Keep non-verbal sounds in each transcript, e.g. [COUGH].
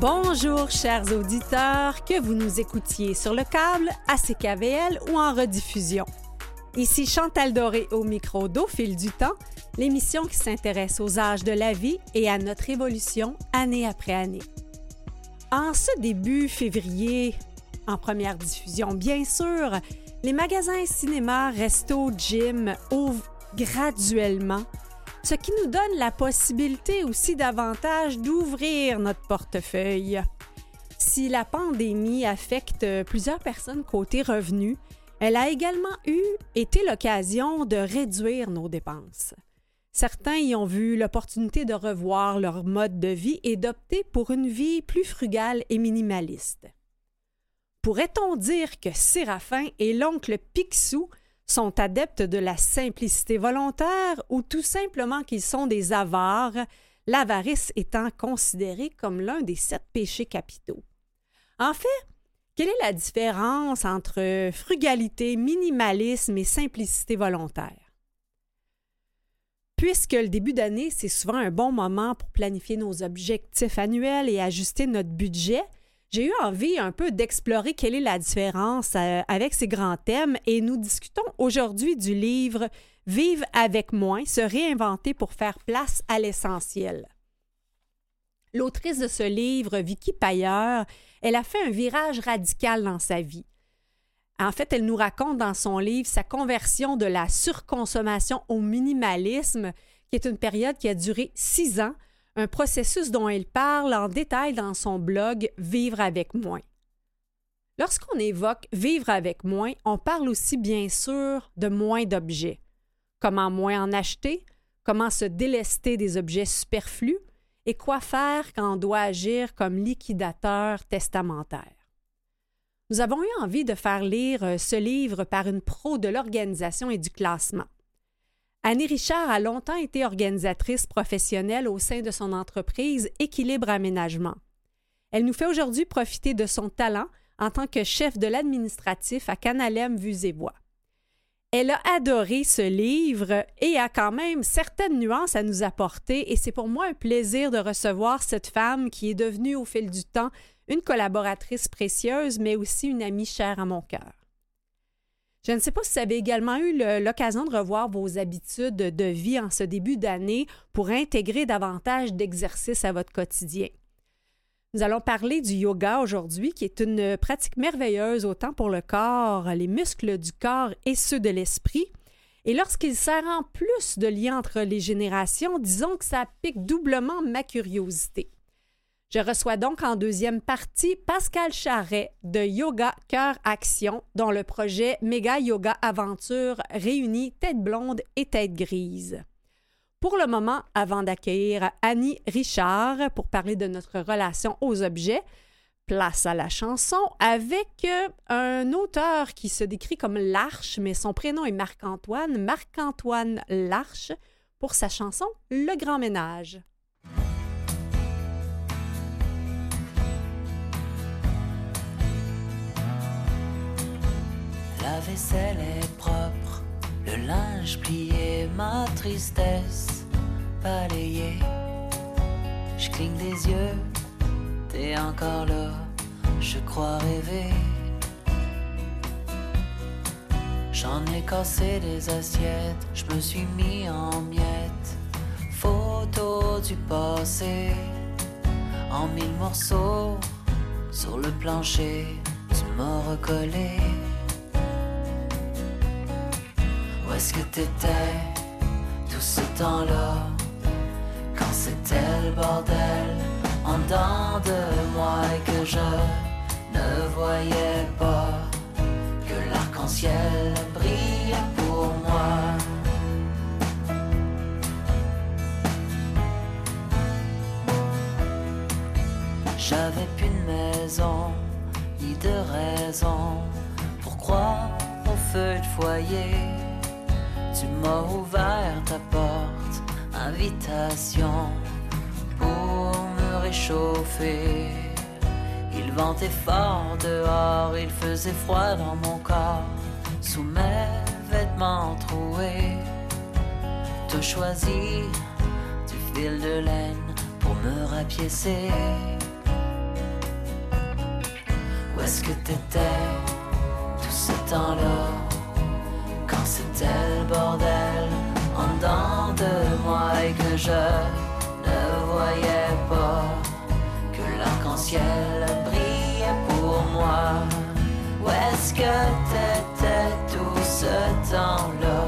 Bonjour chers auditeurs, que vous nous écoutiez sur le câble, à CKVL ou en rediffusion. Ici Chantal Doré au micro d'Au fil du temps, l'émission qui s'intéresse aux âges de la vie et à notre évolution année après année. En ce début février, en première diffusion bien sûr, les magasins cinéma, resto, gym ouvrent graduellement ce qui nous donne la possibilité aussi davantage d'ouvrir notre portefeuille. Si la pandémie affecte plusieurs personnes côté revenus, elle a également eu été l'occasion de réduire nos dépenses. Certains y ont vu l'opportunité de revoir leur mode de vie et d'opter pour une vie plus frugale et minimaliste. Pourrait-on dire que Séraphin et l'oncle Picsou sont adeptes de la simplicité volontaire ou tout simplement qu'ils sont des avares, l'avarice étant considérée comme l'un des sept péchés capitaux. En fait, quelle est la différence entre frugalité, minimalisme et simplicité volontaire? Puisque le début d'année, c'est souvent un bon moment pour planifier nos objectifs annuels et ajuster notre budget, j'ai eu envie un peu d'explorer quelle est la différence euh, avec ces grands thèmes et nous discutons aujourd'hui du livre Vive avec moins, se réinventer pour faire place à l'essentiel. L'autrice de ce livre, Vicky Payeur, elle a fait un virage radical dans sa vie. En fait, elle nous raconte dans son livre sa conversion de la surconsommation au minimalisme, qui est une période qui a duré six ans, un processus dont elle parle en détail dans son blog Vivre avec moins. Lorsqu'on évoque vivre avec moins, on parle aussi bien sûr de moins d'objets. Comment moins en acheter, comment se délester des objets superflus et quoi faire quand on doit agir comme liquidateur testamentaire. Nous avons eu envie de faire lire euh, ce livre par une pro de l'organisation et du classement. Annie Richard a longtemps été organisatrice professionnelle au sein de son entreprise Équilibre Aménagement. Elle nous fait aujourd'hui profiter de son talent en tant que chef de l'administratif à Canalem Vues. Elle a adoré ce livre et a quand même certaines nuances à nous apporter et c'est pour moi un plaisir de recevoir cette femme qui est devenue au fil du temps une collaboratrice précieuse mais aussi une amie chère à mon cœur. Je ne sais pas si vous avez également eu l'occasion de revoir vos habitudes de vie en ce début d'année pour intégrer davantage d'exercices à votre quotidien. Nous allons parler du yoga aujourd'hui, qui est une pratique merveilleuse autant pour le corps, les muscles du corps et ceux de l'esprit. Et lorsqu'il sert en plus de lien entre les générations, disons que ça pique doublement ma curiosité. Je reçois donc en deuxième partie Pascal Charret de Yoga Cœur Action, dont le projet Méga Yoga Aventure réunit tête blonde et tête grise. Pour le moment, avant d'accueillir Annie Richard pour parler de notre relation aux objets, place à la chanson avec euh, un auteur qui se décrit comme L'Arche, mais son prénom est Marc-Antoine, Marc-Antoine L'Arche, pour sa chanson Le Grand Ménage. La vaisselle est propre, le linge plié, ma tristesse balayée. Je cligne des yeux, t'es encore là, je crois rêver. J'en ai cassé des assiettes, je me suis mis en miettes. Photo du passé, en mille morceaux, sur le plancher, tu m'as recollé. Est-ce que t'étais tout ce temps-là Quand c'était le bordel en dedans de moi et que je ne voyais pas que l'arc-en-ciel brillait pour moi. J'avais plus de maison, ni de raison pour croire au feu de foyer tu m'as ouvert ta porte, invitation pour me réchauffer. Il ventait fort dehors, il faisait froid dans mon corps, sous mes vêtements troués. Te choisi du fil de laine pour me rapiécer. est-ce que t'étais tout ce temps-là? Je ne voyais pas que l'arc-en-ciel brillait pour moi. Où est-ce que t'étais tout ce temps-là?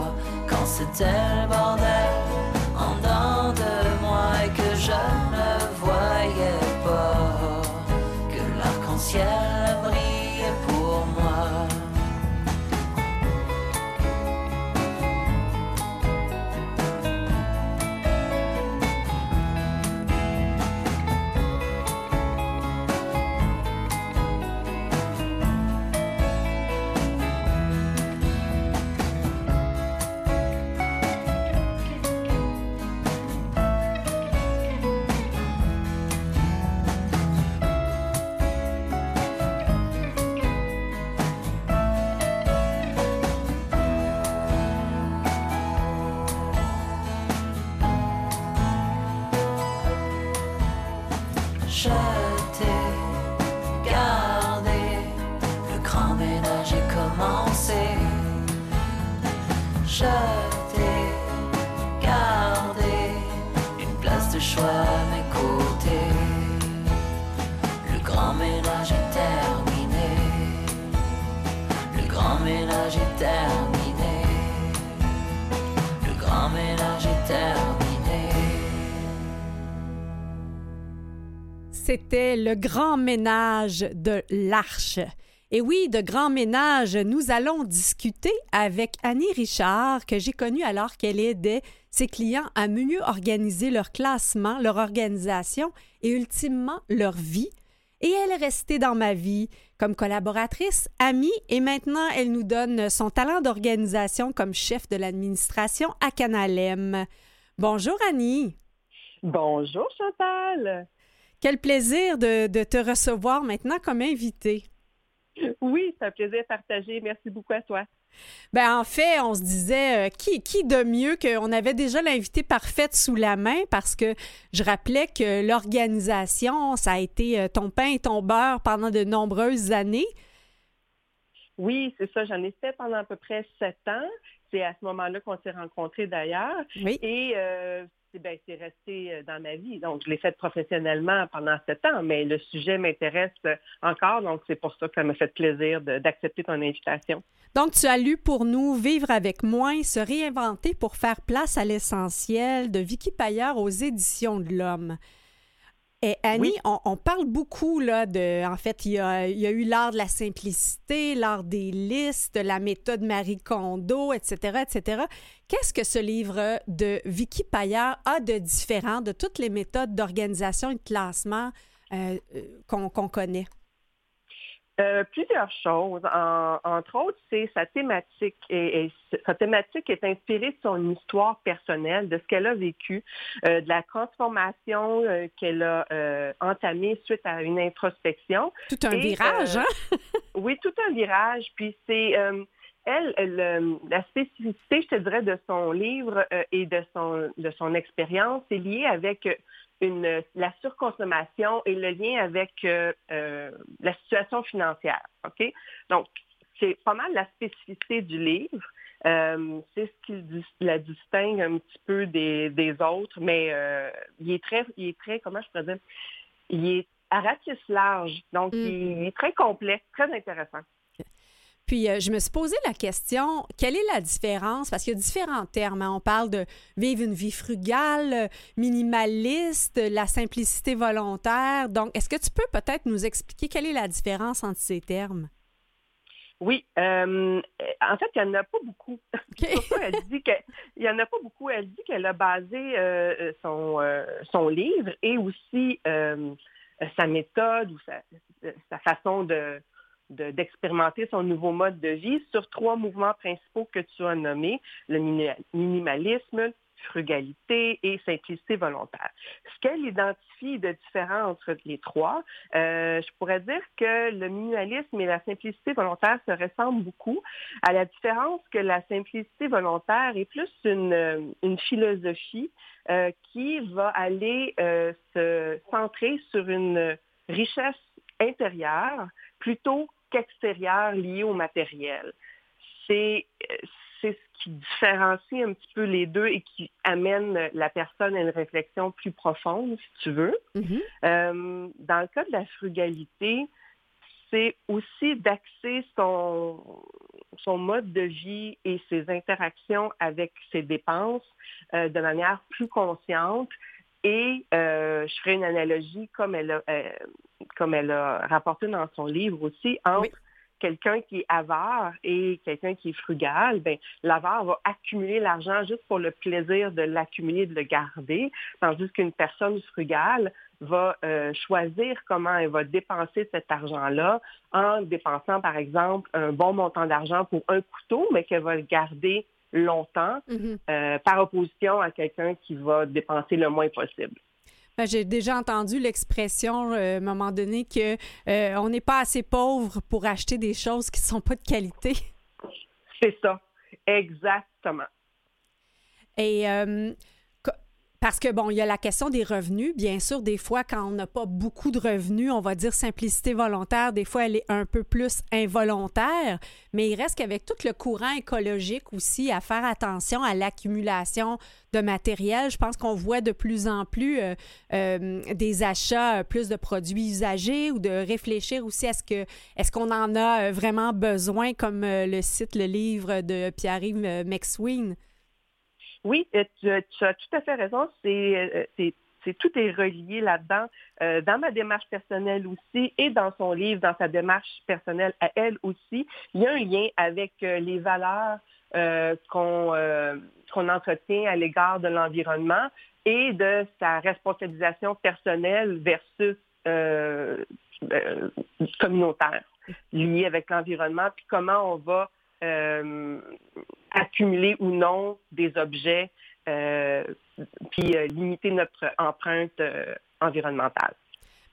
Quand c'était le bordel en dedans de moi et que je ne voyais pas que l'arc-en-ciel C'était le grand ménage de l'Arche. Et oui, de grand ménage, nous allons discuter avec Annie Richard, que j'ai connue alors qu'elle aidait ses clients à mieux organiser leur classement, leur organisation et ultimement leur vie. Et elle est restée dans ma vie comme collaboratrice, amie, et maintenant elle nous donne son talent d'organisation comme chef de l'administration à Canalem. Bonjour Annie. Bonjour Chantal. Quel plaisir de, de te recevoir maintenant comme invitée. Oui, c'est un plaisir partagé. Merci beaucoup à toi. Ben en fait, on se disait euh, qui, qui de mieux qu'on avait déjà l'invité parfaite sous la main parce que je rappelais que l'organisation, ça a été euh, ton pain et ton beurre pendant de nombreuses années. Oui, c'est ça. J'en ai fait pendant à peu près sept ans. C'est à ce moment-là qu'on s'est rencontrés d'ailleurs. Oui. Et euh, ben, resté euh, dans ma vie. Donc, je l'ai fait professionnellement pendant sept ans, mais le sujet m'intéresse encore. Donc, c'est pour ça que ça m'a fait plaisir d'accepter ton invitation. Donc, tu as lu pour nous Vivre avec moins, se réinventer pour faire place à l'essentiel de Vicky Payeur aux éditions de l'Homme. Et Annie, Oui. on, on parle beaucoup là de, en fait, il y a, il y a eu l'art de la simplicité, l'art des listes, la méthode Marie Kondo, etc., etc. Qu'est-ce que ce livre de Vicky Payeur a de différent de toutes les méthodes d'organisation et de classement euh, euh, qu'on qu'on connaît? Euh, plusieurs choses. En- entre autres, c'est sa thématique. Et, et sa thématique est inspirée de son histoire personnelle, de ce qu'elle a vécu, euh, de la transformation euh, qu'elle a entamée suite à une introspection. Tout un Et, virage, hein? Oui, tout un virage. Puis c'est elle, la spécificité, je te dirais, de son livre euh, et de son de son expérience, c'est lié avec une la surconsommation et le lien avec euh, euh, la situation financière. Ok, donc c'est pas mal la spécificité du livre. Euh, c'est ce qui la distingue un petit peu des, des autres, mais il est très, il est très, comment je pourrais dire, il est à ratisse large, donc Mm. il est très complet, très intéressant. Puis euh, je me suis posé la question, quelle est la différence? Parce qu'il y a différents termes. hein. On parle de vivre une vie frugale, minimaliste, la simplicité volontaire. Donc, est-ce que tu peux peut-être nous expliquer quelle est la différence entre ces termes? Oui, euh, en fait, il n'y en a pas beaucoup. [LAUGHS] Elle dit que il y en a pas beaucoup. Elle dit qu'elle a basé euh, son euh, son livre et aussi sa méthode ou sa, sa façon de de- d'expérimenter son nouveau mode de vie sur trois mouvements principaux que tu as nommés, le mini- minimalisme, frugalité et simplicité volontaire. Ce qu'elle identifie de différent entre les trois, euh, je pourrais dire que le minimalisme et la simplicité volontaire se ressemblent beaucoup, à la différence que la simplicité volontaire est plus une, une philosophie euh, qui va aller euh, se centrer sur une richesse intérieure plutôt qu'extérieur lié au matériel. C'est c'est ce qui différencie un petit peu les deux et qui amène la personne à une réflexion plus profonde, si tu veux. Mhm. Euh, dans le cas de la frugalité, c'est aussi d'axer son, son mode de vie et ses interactions avec ses dépenses euh, de manière plus consciente. Et euh, je ferai une analogie comme elle a, comme elle a rapporté dans son livre aussi entre quelqu'un qui est avare et quelqu'un qui est frugal, ben, l'avare va accumuler l'argent juste pour le plaisir de l'accumuler, de le garder, tandis qu'une personne frugale va euh, choisir comment elle va dépenser cet argent-là en dépensant, par exemple, un bon montant d'argent pour un couteau, mais qu'elle va le garder longtemps, Mhm. euh, par opposition à quelqu'un qui va dépenser le moins possible. Ben, J'ai déjà entendu l'expression euh, à un moment donné que euh, on n'est pas assez pauvre pour acheter des choses qui ne sont pas de qualité. C'est ça, exactement. Et euh, parce que, bon, il y a la question des revenus. Bien sûr, des fois, quand on n'a pas beaucoup de revenus, on va dire simplicité volontaire, des fois, elle est un peu plus involontaire, mais il reste qu'avec tout le courant écologique aussi, à faire attention à l'accumulation de matériel, je pense qu'on voit de plus en plus euh, euh, des achats euh, plus de produits usagés ou de réfléchir aussi à ce que est-ce qu'on en a vraiment besoin, comme le cite le livre de Pierre-Yves McSween. Oui, euh, tu, tu as tout à fait raison. C'est, euh, c'est, c'est- tout est relié là-dedans. Euh, dans ma démarche personnelle aussi et dans son livre, dans sa démarche personnelle à elle aussi, il y a un lien avec euh, les valeurs euh, qu'on, euh, entretient à l'égard de l'environnement et de sa responsabilisation personnelle versus euh, euh, communautaire liée avec l'environnement, puis comment on va euh, accumuler ou non des objets, euh, puis euh, limiter notre empreinte euh, environnementale.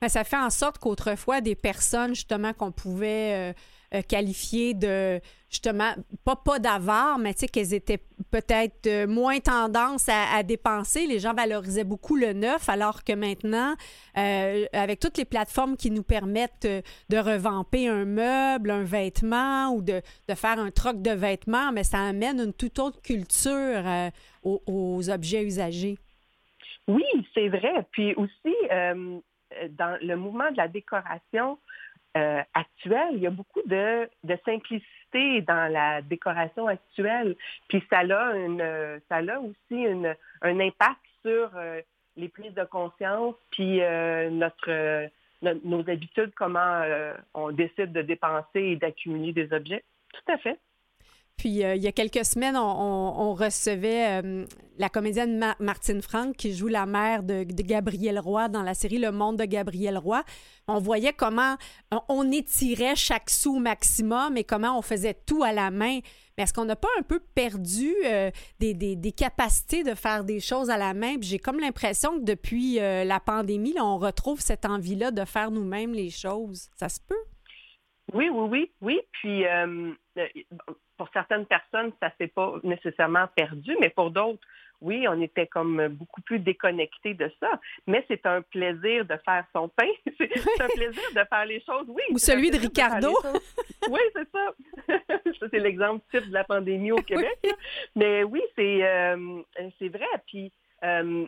Ben, ça fait en sorte qu'autrefois, des personnes, justement, qu'on pouvait euh, qualifier de, justement, pas, pas d'avare, mais tu sais, qu'elles étaient peut-être euh, moins tendance à, dépenser. Les gens valorisaient beaucoup le neuf, alors que maintenant, euh, avec toutes les plateformes qui nous permettent de revamper un meuble, un vêtement ou de, de faire un troc de vêtements, mais ça amène une toute autre culture aux, objets usagés. Oui, c'est vrai. Puis aussi, dans le mouvement de la décoration euh, actuelle, il y a beaucoup de, de simplicité dans la décoration actuelle. Puis ça a, une, ça a aussi une, un impact sur euh, les prises de conscience, puis euh, notre, no- nos habitudes, comment euh, on décide de dépenser et d'accumuler des objets. Tout à fait. Puis euh, il y a quelques semaines, on, recevait euh, la comédienne Ma- Martine Franck qui joue la mère de, de Gabriel Roy dans la série Le Monde de Gabriel Roy. On voyait comment on, étirait chaque sou au maximum et comment on faisait tout à la main. Mais est-ce qu'on n'a pas un peu perdu euh, des, capacités de faire des choses à la main? J'ai comme l'impression que depuis la pandémie, on retrouve cette envie-là de faire nous-mêmes les choses. Ça se peut? Oui, oui, oui, oui. Puis euh, euh, pour certaines personnes, ça s'est pas nécessairement perdu, mais pour d'autres, oui, on était comme beaucoup plus déconnectés de ça. Mais c'est un plaisir de faire son pain. [LAUGHS] C'est un plaisir de faire les choses, oui. Ou celui de Ricardo. Oui, c'est ça. [LAUGHS] ça, c'est l'exemple type de la pandémie au Québec. Mais oui, c'est euh, c'est vrai. Puis euh,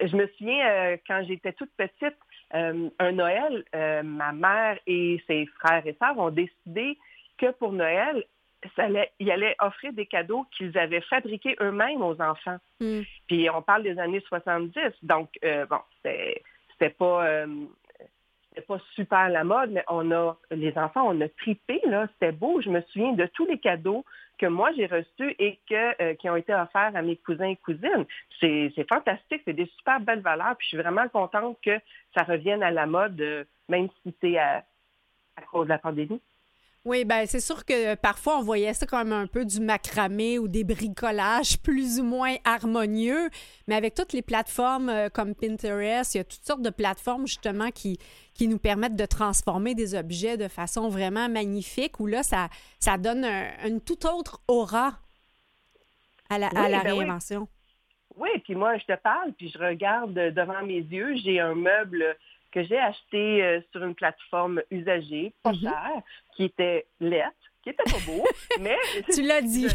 je me souviens, quand j'étais toute petite, euh, un Noël, euh, ma mère et ses frères et sœurs ont décidé que pour Noël, ça allait, ils allaient offrir des cadeaux qu'ils avaient fabriqués eux-mêmes aux enfants. Hmm. Puis on parle des années 70, donc euh, bon, c'était pas c'était pas super la mode, mais on a les enfants, on a tripé là, c'était beau. Je me souviens de tous les cadeaux que moi j'ai reçus et que euh, qui ont été offerts à mes cousins et cousines. C'est c'est fantastique, c'est des super belles valeurs. Puis je suis vraiment contente que ça revienne à la mode, euh, même si c'est à, à cause de la pandémie. Oui, ben c'est sûr que parfois on voyait ça comme un peu du macramé ou des bricolages plus ou moins harmonieux, mais avec toutes les plateformes euh, comme Pinterest, il y a toutes sortes de plateformes justement qui, qui nous permettent de transformer des objets de façon vraiment magnifique, où là, ça, ça donne un- une toute autre aura à la, à Oui, la ben réinvention. Oui, puis moi, je te parle, puis je regarde devant mes yeux, j'ai un meuble que j'ai acheté euh, sur une plateforme usagée, pas Mhm. chère, qui était lettre, qui était pas beau, [LAUGHS] mais... Tu l'as dit.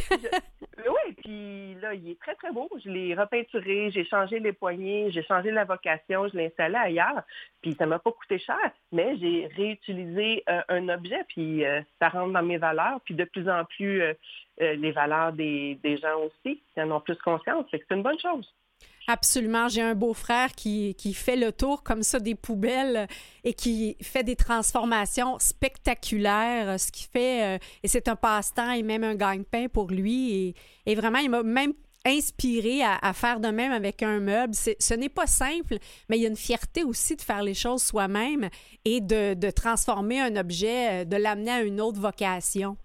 oui, puis là, il est très, très beau. Je l'ai repeinturé, j'ai changé les poignées, j'ai changé la vocation, je l'ai installé ailleurs, puis ça m'a pas coûté cher, mais j'ai réutilisé euh, un objet, puis euh, ça rentre dans mes valeurs, puis de plus en plus, euh, les valeurs des, des gens aussi, qui en ont plus conscience, c'est une bonne chose. Absolument. J'ai un beau-frère qui, qui fait le tour comme ça des poubelles et qui fait des transformations spectaculaires, ce qui fait, euh, et c'est un passe-temps et même un gagne-pain pour lui. Et, vraiment, il m'a même inspiré à, à faire de même avec un meuble. Ce n'est pas simple, mais il y a une fierté aussi de faire les choses soi-même et de, de transformer un objet, euh, de l'amener à une autre vocation.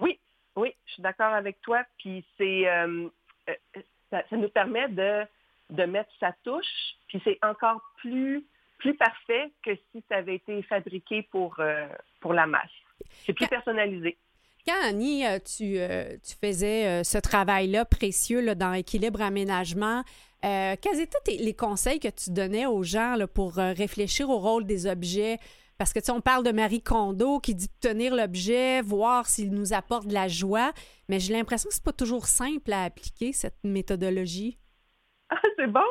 Oui, oui, je suis d'accord avec toi. Puis c'est euh, euh, ça, ça nous permet de, de mettre sa touche, puis c'est encore plus, plus parfait que si ça avait été fabriqué pour, euh, pour la masse. C'est plus personnalisé. Quand, Annie, euh, tu, euh, tu faisais ce travail-là précieux là, dans Équilibre Aménagement, euh, quels étaient les conseils que tu donnais aux gens là, pour réfléchir au rôle des objets? Parce que, tu sais, on parle de Marie Kondo qui dit de tenir l'objet, voir s'il nous apporte de la joie, mais j'ai l'impression que c'est pas toujours simple à appliquer, cette méthodologie. Ah, c'est bon!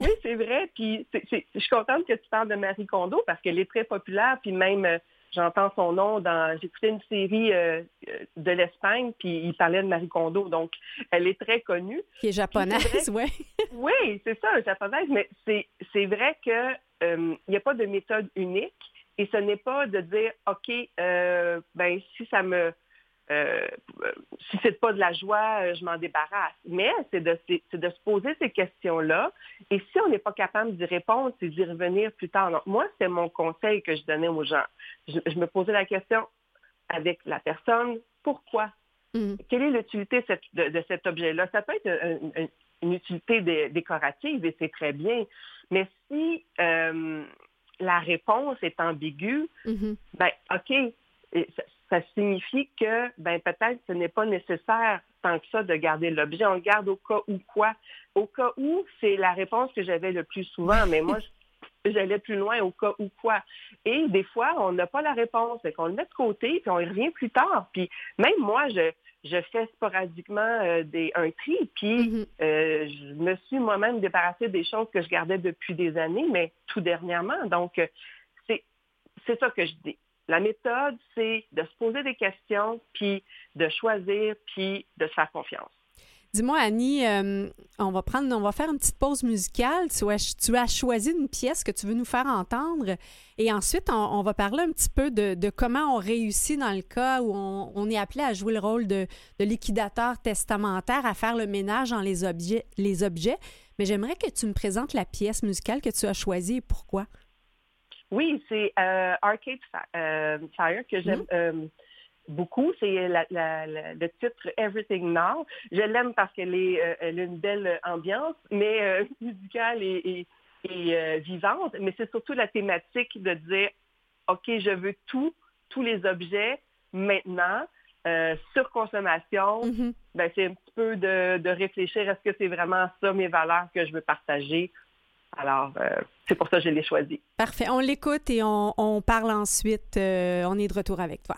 Oui, c'est vrai. Puis je suis contente que tu parles de Marie Kondo parce qu'elle est très populaire. Puis même, euh, j'entends son nom dans. J'écoutais une série euh, euh, de l'Espagne, puis il parlait de Marie Kondo. Donc, elle est très connue. Qui est japonaise, oui. [LAUGHS] Oui, c'est ça, japonaise, mais c'est, vrai que euh, il n'y a pas de méthode unique et ce n'est pas de dire OK, euh, ben si ça me euh, si c'est pas de la joie, euh, je m'en débarrasse. Mais c'est de, de se poser ces questions-là. Et si on n'est pas capable d'y répondre, c'est d'y revenir plus tard. Donc, moi, c'est mon conseil que je donnais aux gens. Je, je me posais la question avec la personne, pourquoi? Mm. quelle est l'utilité de, de cet objet-là? Ça peut être un- un- une utilité dé- décorative et c'est très bien, mais si euh, la réponse est ambiguë, Mhm. ben OK, et ça, ça signifie que ben peut-être ce n'est pas nécessaire tant que ça de garder l'objet. On le garde au cas où quoi? Au cas où, c'est la réponse que j'avais le plus souvent, mais moi, j'allais plus loin au cas où quoi? Et des fois, on n'a pas la réponse, fait qu'on le met de côté, puis on y revient plus tard. Puis même moi, je, je fais sporadiquement euh, des, un tri, puis Mhm. euh, je me suis moi-même débarrassée des choses que je gardais depuis des années, mais tout dernièrement. Donc, euh, c'est c'est ça que je dis. La méthode, c'est de se poser des questions, puis de choisir, puis de se faire confiance. Dis-moi, Annie, euh, on va prendre, on va faire une petite pause musicale. Tu as, tu as choisi une pièce que tu veux nous faire entendre. Et ensuite, on, on va parler un petit peu de, de comment on réussit dans le cas où on, on est appelé à jouer le rôle de, de liquidateur testamentaire, à faire le ménage dans les objets. Les objets. Mais j'aimerais que tu me présentes la pièce musicale que tu as choisie et pourquoi. Oui, c'est euh, Arcade euh, Fire que j'aime euh, beaucoup. C'est la- la- la- le titre Everything Now. Je l'aime parce qu'elle est, euh, elle a une belle ambiance, mais euh, [LAUGHS] musicale et, et- et, euh, vivante. Mais c'est surtout la thématique de dire, OK, je veux tout, tous les objets maintenant. Surconsommation, Mhm. ben, c'est un petit peu de, de réfléchir, est-ce que c'est vraiment ça mes valeurs que je veux partager? Alors, c'est pour ça que je l'ai choisi. Parfait. On l'écoute et on, on parle ensuite. On est de retour avec toi.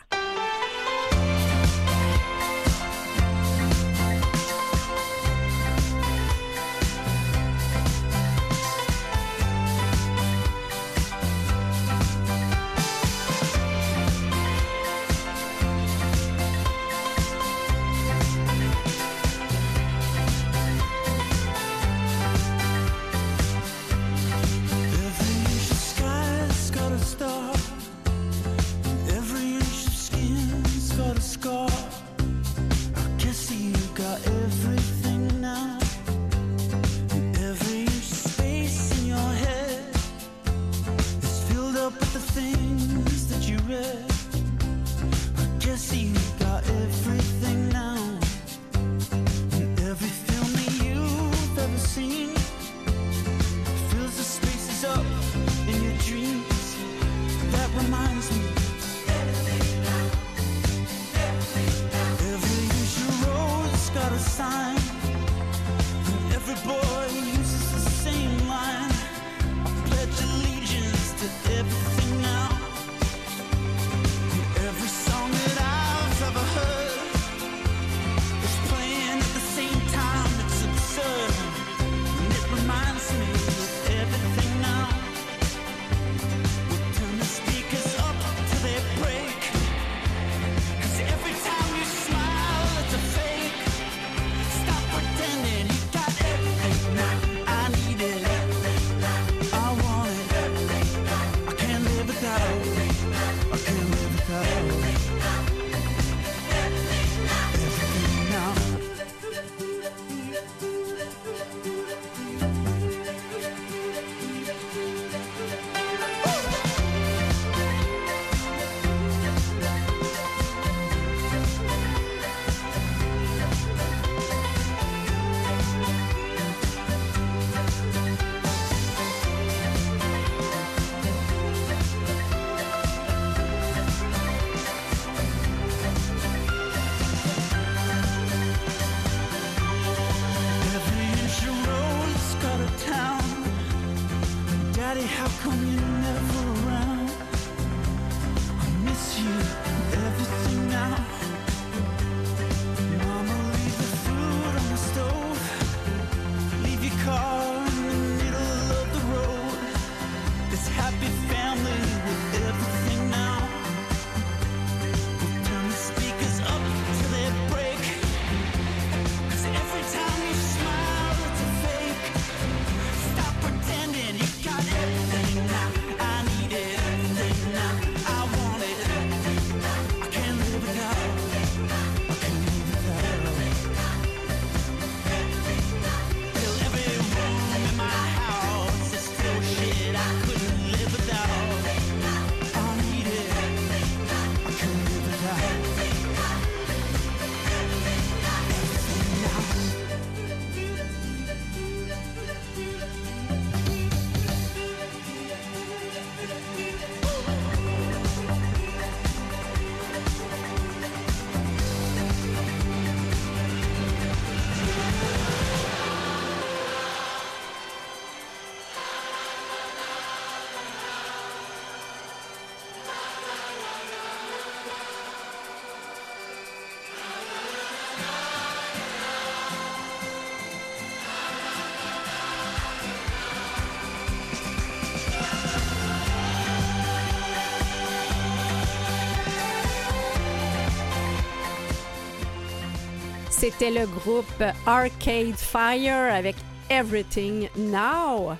C'était le groupe Arcade Fire avec Everything Now.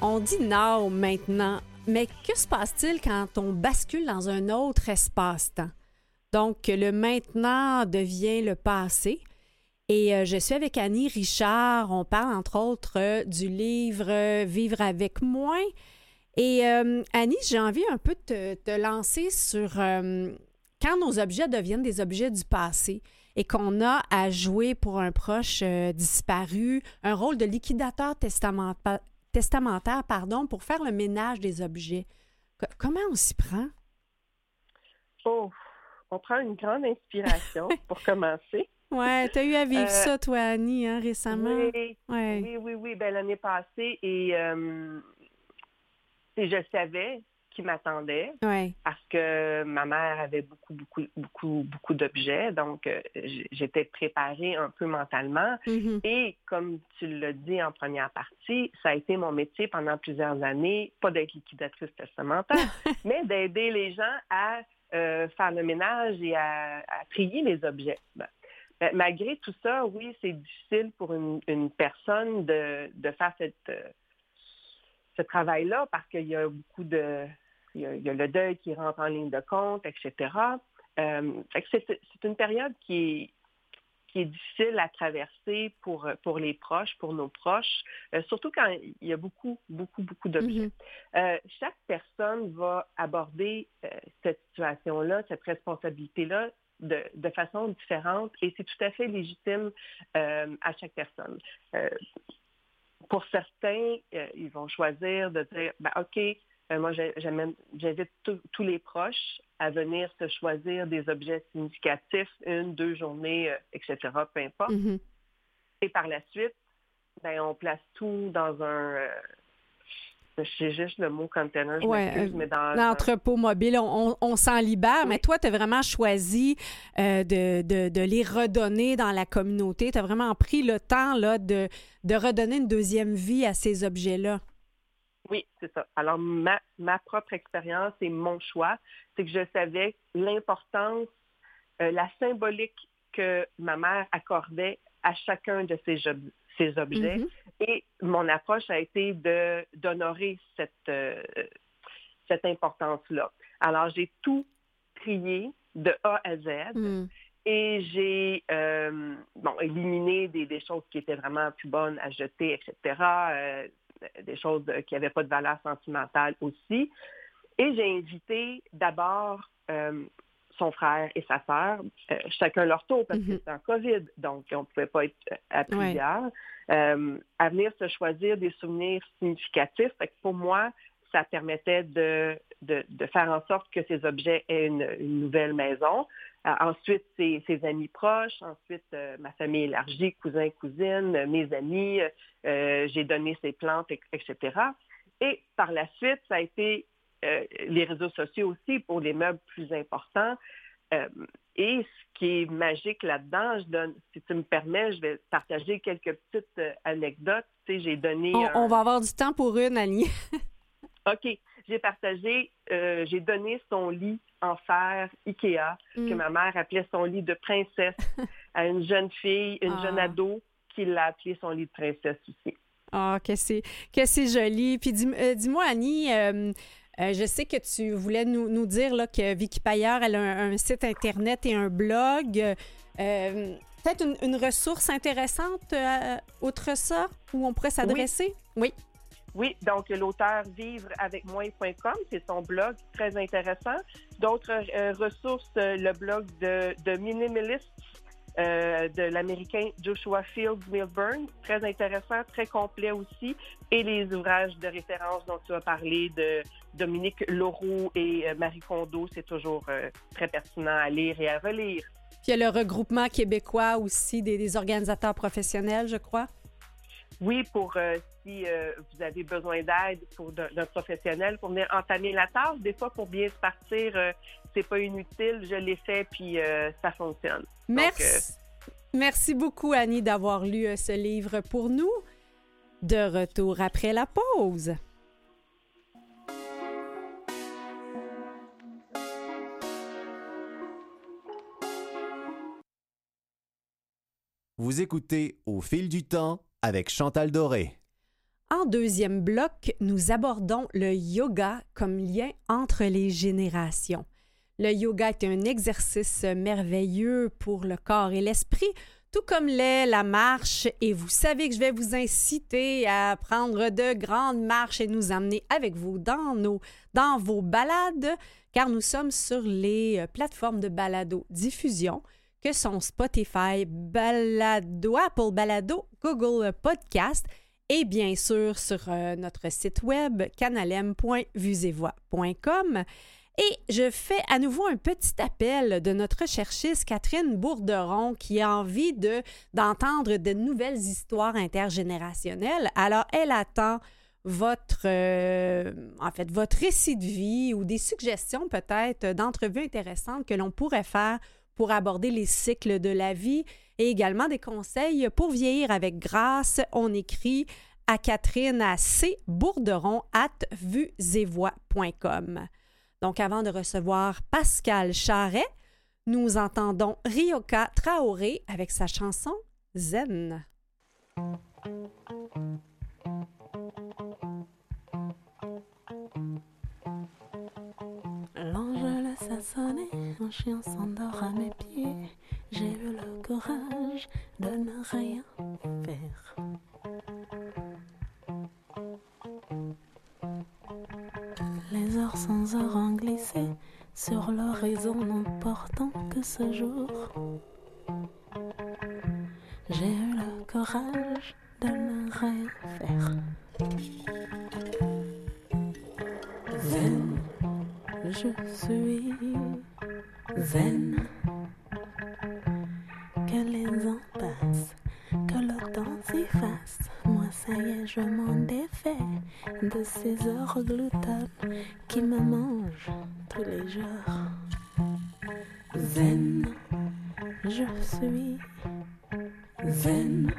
On dit now maintenant, mais que se passe-t-il quand on bascule dans un autre espace-temps? Donc, le maintenant devient le passé. Et euh, je suis avec Annie Richard. On parle entre autres euh, du livre euh, Vivre avec moins. Et Annie, j'ai envie un peu de te, lancer sur quand nos objets deviennent des objets du passé et qu'on a à jouer pour un proche euh, disparu, un rôle de liquidateur testamenta- testamentaire pardon, pour faire le ménage des objets. Co- comment on s'y prend? Oh, on prend une grande inspiration [LAUGHS] pour commencer. Ouais, tu as eu à vivre Euh, ça, toi, Annie, hein, récemment? Oui, Ouais. oui, oui, oui. Ben, l'année passée, et, euh, et je savais qui m'attendait Ouais. parce que ma mère avait beaucoup, beaucoup, beaucoup, beaucoup d'objets. Donc, euh, j'étais préparée un peu mentalement. Mhm. Et comme tu l'as dit en première partie, ça a été mon métier pendant plusieurs années, pas d'être liquidatrice testamentaire, [LAUGHS] mais d'aider les gens à euh, faire le ménage et à, à trier les objets. Ben, ben, malgré tout ça, oui, c'est difficile pour une, une personne de, de faire cette, euh, ce travail-là parce qu'il y a beaucoup de... Il y a, il y a le deuil qui rentre en ligne de compte, etc. Euh, c'est une période qui est, qui est difficile à traverser pour, pour les proches, pour nos proches, euh, surtout quand il y a beaucoup, beaucoup, beaucoup d'objets. Mhm. Euh, chaque personne va aborder cette situation-là, cette responsabilité-là de, de façon différente et c'est tout à fait légitime à chaque personne. Pour certains, ils vont choisir de dire, ben, OK, moi, j'ai- j'amène- j'invite tous- les proches à venir se choisir des objets significatifs, une, deux journées, euh, etc., peu importe. Mhm. Et par la suite, ben, on place tout dans un... euh, j'ai juste le mot container, je Ouais, euh, mais dans... L'entrepôt mobile, on, on- on s'en libère, mais toi, tu as vraiment choisi euh, de, de- de les redonner dans la communauté. Tu as vraiment pris le temps là, de, de redonner une deuxième vie à ces objets-là. Oui, c'est ça. Alors, ma, ma propre expérience et mon choix, c'est que je savais l'importance, euh, la symbolique que ma mère accordait à chacun de ces, ob- ces objets. Mhm. Et mon approche a été d'honorer cette, euh, cette importance-là. Alors, j'ai tout trié de A à Z. Mhm. Et j'ai euh, bon, éliminé des, des choses qui étaient vraiment plus bonnes à jeter, etc. euh, des choses qui n'avaient pas de valeur sentimentale aussi. Et j'ai invité d'abord euh, son frère et sa sœur, euh, chacun leur tour, parce que Mhm. c'est un COVID, donc on ne pouvait pas être euh, à Ouais. plusieurs, euh, à venir se choisir des souvenirs significatifs. Fait que pour moi, ça permettait de, de, de faire en sorte que ces objets aient une, une nouvelle maison. Euh, ensuite, ses, ses amis proches, ensuite euh, ma famille élargie, cousins, cousines, euh, mes amis, euh, j'ai donné ces plantes, et- etc. Et par la suite, ça a été euh, les réseaux sociaux aussi pour les meubles plus importants. Et ce qui est magique là-dedans, je donne, si tu me permets, je vais partager quelques petites anecdotes. Tu sais, j'ai donné. On, un- on va avoir du temps pour une, Annie. [LAUGHS] OK. J'ai partagé, euh, j'ai donné son lit en fer Ikea, que Mm. ma mère appelait son lit de princesse, [LAUGHS] à une jeune fille, une Ah. jeune ado, qui l'a appelé son lit de princesse aussi. Ah, que c'est, que c'est joli. Puis dis, euh, dis-moi, Annie, euh, euh, je sais que tu voulais nous, nous dire là, que Vicky Payeur, elle a un, un site Internet et un blog. Peut-être une, une ressource intéressante, outre ça, où on pourrait s'adresser? Oui. Oui, donc l'auteur vivreavecmoi.com, c'est son blog très intéressant. D'autres euh, ressources, euh, le blog de, de Minimalist euh, de l'Américain Joshua Fields Milburn, très intéressant, très complet aussi. Et les ouvrages de référence dont tu as parlé de Dominique Leroux et Marie Kondo, c'est toujours euh, très pertinent à lire et à relire. Puis il y a le regroupement québécois aussi des, des organisateurs professionnels, je crois. Oui, pour euh, si euh, vous avez besoin d'aide pour d'un professionnel pour venir entamer la tâche, des fois pour bien se partir, euh, c'est pas inutile. Je l'ai fait puis euh, ça fonctionne. Merci. Merci beaucoup, Annie, d'avoir lu euh, ce livre pour nous. De retour après la pause. Vous écoutez Au fil du temps avec Chantal Doré. En deuxième bloc, nous abordons le yoga comme lien entre les générations. Le yoga est un exercice merveilleux pour le corps et l'esprit, tout comme l'est la marche, et vous savez que je vais vous inciter à prendre de grandes marches et nous amener avec vous dans, vos balades, car nous sommes sur les euh, plateformes de balado diffusion que sont Spotify, Balado, Apple Balado, Google Podcast et bien sûr sur euh, notre site web canalem.vusevoix.com. Et je fais à nouveau un petit appel de notre cherchiste Catherine Bourderon qui a envie de, d'entendre de nouvelles histoires intergénérationnelles. Alors, elle attend votre, euh, en fait, votre récit de vie ou des suggestions peut-être d'entrevues intéressantes que l'on pourrait faire pour aborder les cycles de la vie et également des conseils pour vieillir avec grâce. On écrit à Catherine à cbourderon at vuesetvoix.com. Donc, avant de recevoir Pascal Charret, nous entendons Ryoka Traoré avec sa chanson Zen. L'angelus a sonné, un chien s'endort à mes pieds. J'ai eu le courage de ne rien faire. Les heures sans heures ont glissé sur l'horizon n'emportant que ce jour. J'ai eu le courage de ne rien faire. Zen, je suis zen. De ces heures qui me mangent tous les jours. Zen, je suis. Zen,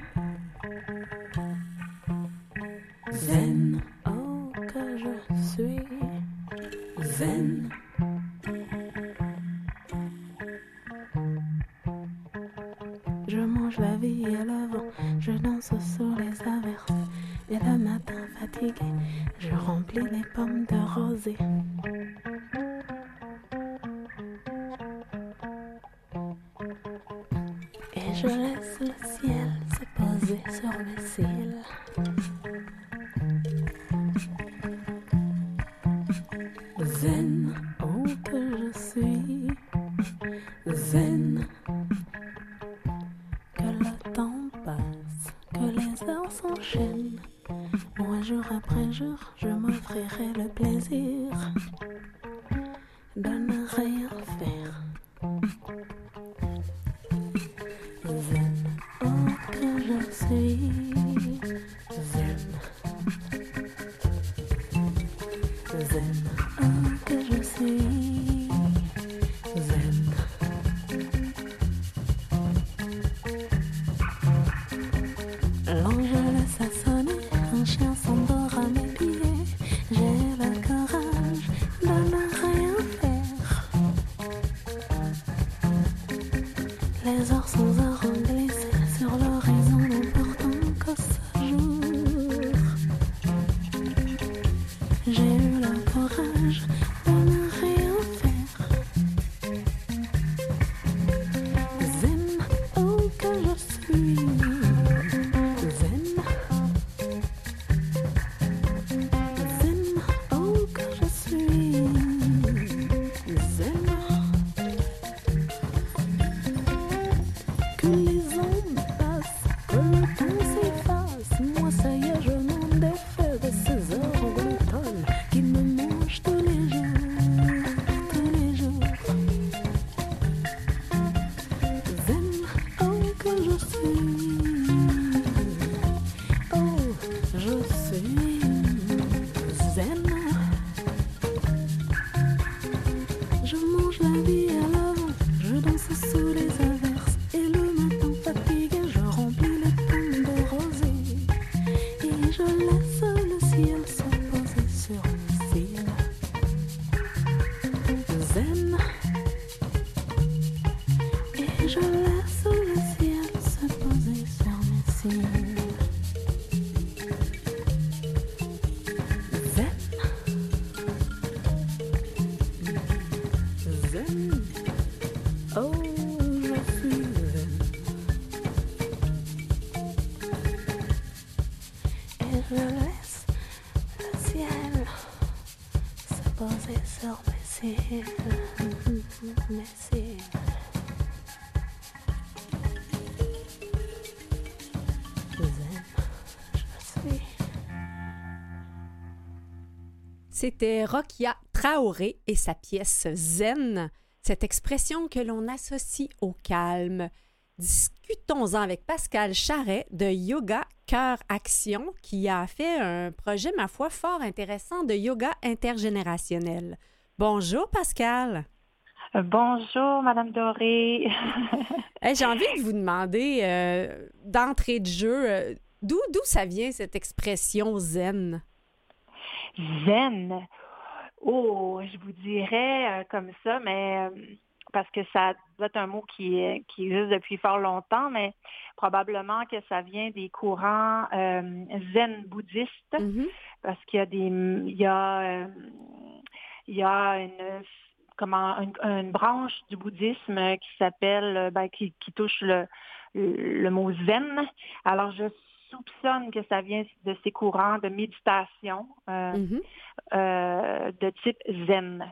Je laisse le ciel se poser sur mes cils, mes cils. C'était Rokia Traoré et sa pièce Zen, cette expression que l'on associe au calme. Discutons-en avec Pascal Charret de Yoga Cœur Action qui a fait un projet, ma foi, fort intéressant de yoga intergénérationnel. Bonjour Pascal. Euh, Bonjour, Madame Doré. [LAUGHS] Hey, J'ai envie de vous demander euh, d'entrée de jeu, euh, d'où d'où ça vient cette expression zen? Zen? Oh, je vous dirais euh, comme ça, mais parce que ça doit être un mot qui, qui existe depuis fort longtemps, mais probablement que ça vient des courants euh, zen bouddhistes, Mhm. parce qu'il y a des, il y a, euh, il y a une, comment, une, une branche du bouddhisme qui s'appelle, euh, ben, qui, qui touche le, le mot zen. Alors, je soupçonne que ça vient de ces courants de méditation euh, Mhm. euh, de type zen.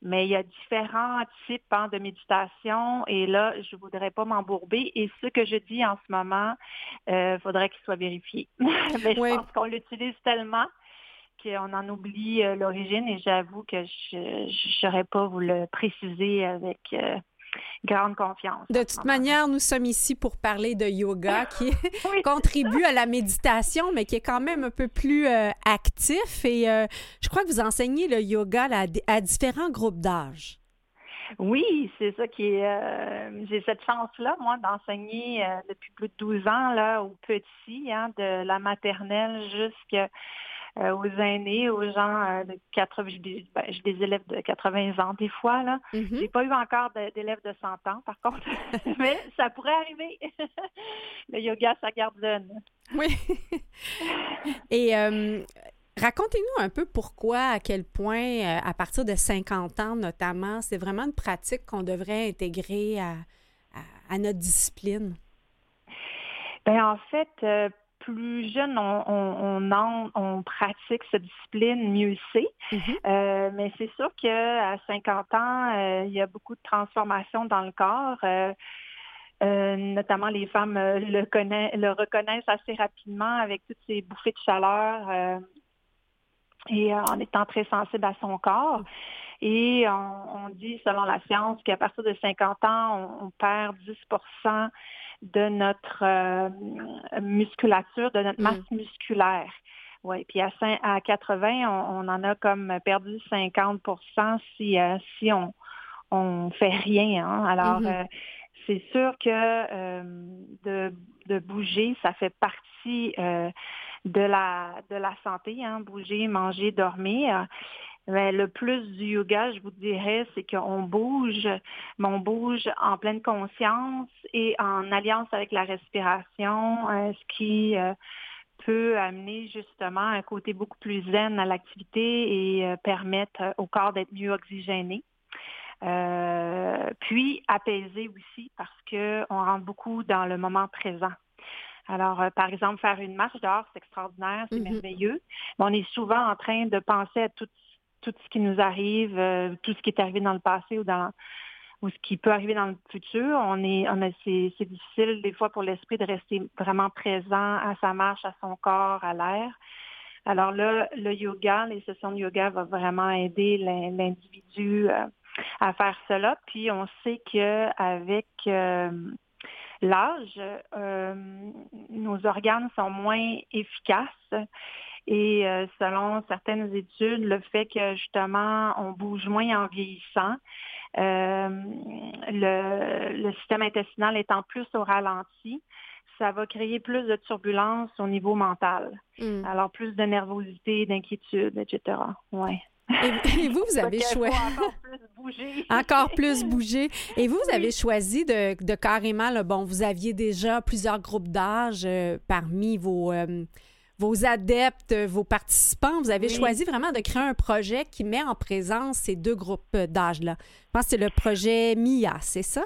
Mais il y a différents types hein, de méditation et là, je voudrais pas m'embourber. Et ce que je dis en ce moment, il faudrait qu'il soit vérifié. [LAUGHS] Mais je Oui. pense qu'on l'utilise tellement qu'on en oublie euh, l'origine et j'avoue que je ne saurais pas vous le préciser avec euh, grande confiance. De toute manière, nous sommes ici pour parler de yoga [LAUGHS] qui Oui. contribue à la méditation, mais qui est quand même un peu plus euh, actif. Et euh, je crois que vous enseignez le yoga là, à di- à différents groupes d'âge. Oui, c'est ça qui est. euh, J'ai cette chance-là, moi, d'enseigner depuis plus de 12 ans là, aux petits, hein, de la maternelle jusqu'aux aînés, aux gens euh, de 80, j'ai des, ben, j'ai des élèves de 80 ans des fois. Là. Mhm. J'ai pas eu encore d'élèves de 100 ans, par contre, [LAUGHS] [LAUGHS] mais ça pourrait arriver. [LAUGHS] Le yoga, ça garde jeune. Oui. Et euh, racontez-nous un peu pourquoi, à quel point, euh, à partir de 50 ans notamment, c'est vraiment une pratique qu'on devrait intégrer à, à- à notre discipline? Ben, en fait, euh, plus jeune on, on, on, en- on pratique cette discipline, mieux c'est. Mhm. Euh, mais c'est sûr qu'à 50 ans, euh, il y a beaucoup de transformations dans le corps. Euh, notamment les femmes le, connaissent, le reconnaissent assez rapidement avec toutes ces bouffées de chaleur et en étant très sensible à son corps. Et on, on dit, selon la science, qu'à partir de 50 ans, on, on perd 10% de notre euh, musculature, de notre Mm. masse musculaire. Oui, puis à, à 80, on, on en a comme perdu 50% si, euh, si on on fait rien. hein. Alors, Mhm. euh, c'est sûr que euh, de, de bouger, ça fait partie euh, de la de la santé, hein, bouger, manger, dormir. Mais le plus du yoga, je vous dirais, c'est qu'on bouge, mais on bouge en pleine conscience et en alliance avec la respiration, euh, ce qui euh, peut amener justement un côté beaucoup plus zen à l'activité et euh, permettre au corps d'être mieux oxygéné. Euh, puis apaiser aussi parce que on rentre beaucoup dans le moment présent. Alors, euh, par exemple, faire une marche dehors, c'est extraordinaire, c'est Mhm. merveilleux. Mais on est souvent en train de penser à tout, tout ce qui nous arrive, euh, tout ce qui est arrivé dans le passé ou dans ou ce qui peut arriver dans le futur. On est, on c'est, difficile des fois pour l'esprit de rester vraiment présent à sa marche, à son corps, à l'air. Alors là, le yoga, les sessions de yoga vont vraiment aider l'in- l'individu euh, à faire cela. Puis on sait que avec euh, l'âge, euh, nos organes sont moins efficaces. Et euh, selon certaines études, le fait que justement on bouge moins en vieillissant, euh, le, le système intestinal étant plus au ralenti, ça va créer plus de turbulences au niveau mental. Mm. Alors plus de nervosité, d'inquiétude, etc. Ouais. Et, et vous, vous avez choisi encore plus bouger. [LAUGHS] encore plus bouger. Et vous, vous Oui. avez choisi de, de carrément, là, bon, vous aviez déjà plusieurs groupes d'âge euh, parmi vos, euh, vos adeptes, vos participants, vous avez Oui. choisi vraiment de créer un projet qui met en présence ces deux groupes d'âge-là. Je pense que c'est le projet MIA, c'est ça?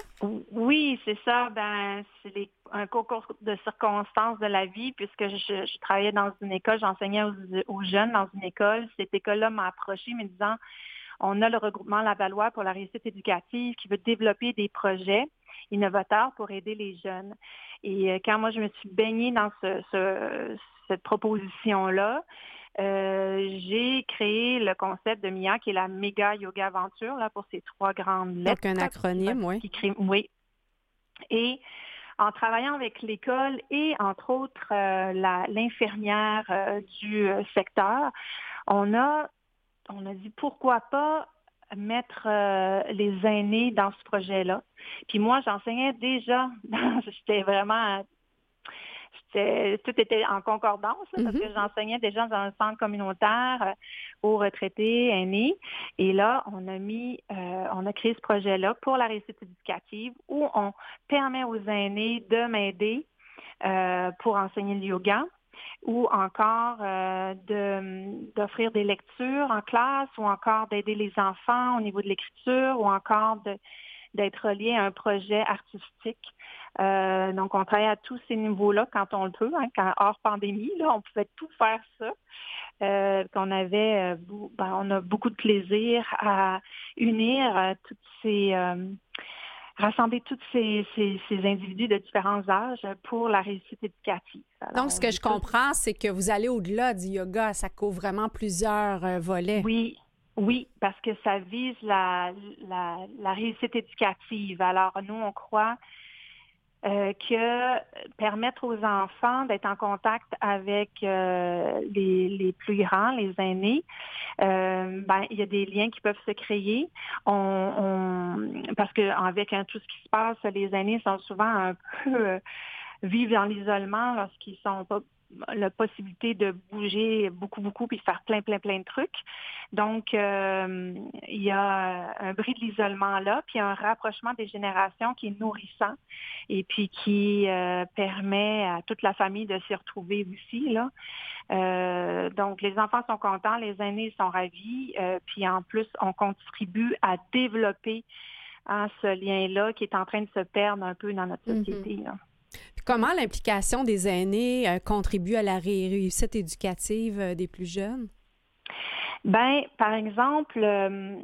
Oui, c'est ça. Ben, c'est les- un concours de circonstances de la vie, puisque je, je travaillais dans une école, j'enseignais aux, aux jeunes dans une école. Cette école-là m'a approché me disant on a le regroupement Lavallois pour la réussite éducative qui veut développer des projets innovateurs pour aider les jeunes. Et euh, quand moi, je me suis baignée dans ce- ce- cette proposition-là, euh, j'ai créé le concept de MIA, qui est la méga yoga aventure, là, pour ces trois grandes lettres. Donc, un acronyme, oui. qui crée- oui. Et en travaillant avec l'école et entre autres euh, l'infirmière euh, du euh, secteur, on a, on a dit pourquoi pas mettre les aînés dans ce projet-là. Puis moi, j'enseignais déjà, [LAUGHS] j'étais vraiment, tout était en concordance là, parce Mhm. que j'enseignais déjà dans un centre communautaire euh, aux retraités aînés. Et là, on a mis, euh, on a créé ce projet-là pour la réussite éducative où on permet aux aînés de m'aider euh, pour enseigner le yoga ou encore euh, de- d'offrir des lectures en classe ou encore d'aider les enfants au niveau de l'écriture ou encore de- d'être relié à un projet artistique. Euh, donc, on travaille à tous ces niveaux-là quand on le peut. hein, quand, hors pandémie, là, on pouvait tout faire ça. Euh, qu'on avait, euh, ben, on a beaucoup de plaisir à unir euh, toutes ces, euh, rassembler tous ces, ces- ces individus de différents âges pour la réussite éducative. Alors, Donc, ce que je comprends, c'est que vous allez au-delà du yoga. Ça couvre vraiment plusieurs volets. Oui, oui, parce que ça vise la, la, la réussite éducative. Alors, nous, on croit euh, que permettre aux enfants d'être en contact avec euh, les, les plus grands, les aînés, euh, ben, il y a des liens qui peuvent se créer. On, on- parce que avec hein, tout ce qui se passe, les aînés sont souvent un peu vivent dans l'isolement lorsqu'ils sont pas la possibilité de bouger beaucoup, beaucoup, puis de faire plein, plein, plein de trucs. Donc, euh, il y a un bris de l'isolement là, puis un rapprochement des générations qui est nourrissant et puis qui euh, permet à toute la famille de s'y retrouver aussi. Là. Euh, donc, les enfants sont contents, les aînés sont ravis, euh, puis en plus, on contribue à développer hein, ce lien-là qui est en train de se perdre un peu dans notre Mhm. société. là. Comment l'implication des aînés euh, contribue à la ré- réussite éducative euh, des plus jeunes? Ben, par exemple, euh,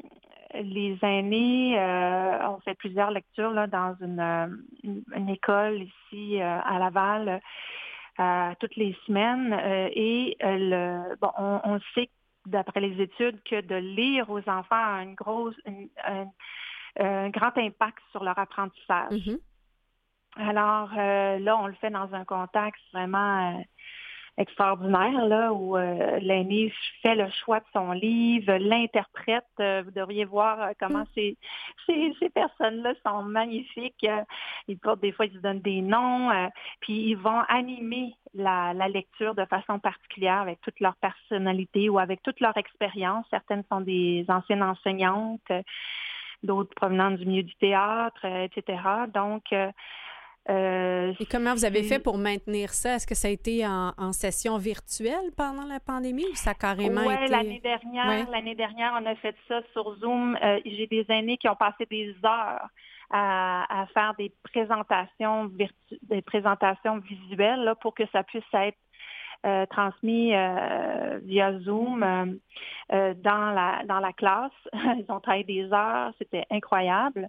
les aînés, on fait plusieurs lectures là, dans une, école ici à Laval toutes les semaines. et le, bon, on, on sait d'après les études que de lire aux enfants a une grosse, une- un, un grand impact sur leur apprentissage. Mhm. Alors euh, là, on le fait dans un contexte vraiment euh, extraordinaire, là, où euh, l'aîné fait le choix de son livre, l'interprète. Euh, vous devriez voir euh, comment ces, [LAUGHS] ces, ces personnes-là sont magnifiques. Ils portent des fois, ils se donnent des noms, euh, puis ils vont animer la, la lecture de façon particulière avec toute leur personnalité ou avec toute leur expérience. Certaines sont des anciennes enseignantes, d'autres provenant du milieu du théâtre, euh, etc. Donc, euh, euh, Et comment vous avez fait pour maintenir ça? Est-ce que ça a été en, en session virtuelle pendant la pandémie ou ça a carrément Ouais, été... l'année dernière, Ouais. l'année dernière, on a fait ça sur Zoom. Euh, J'ai des aînés qui ont passé des heures à, à faire des présentations virtu- des présentations visuelles là, pour que ça puisse être euh, transmis euh, via Zoom euh, euh, dans la dans la classe. [LAUGHS] Ils ont travaillé des heures, c'était incroyable.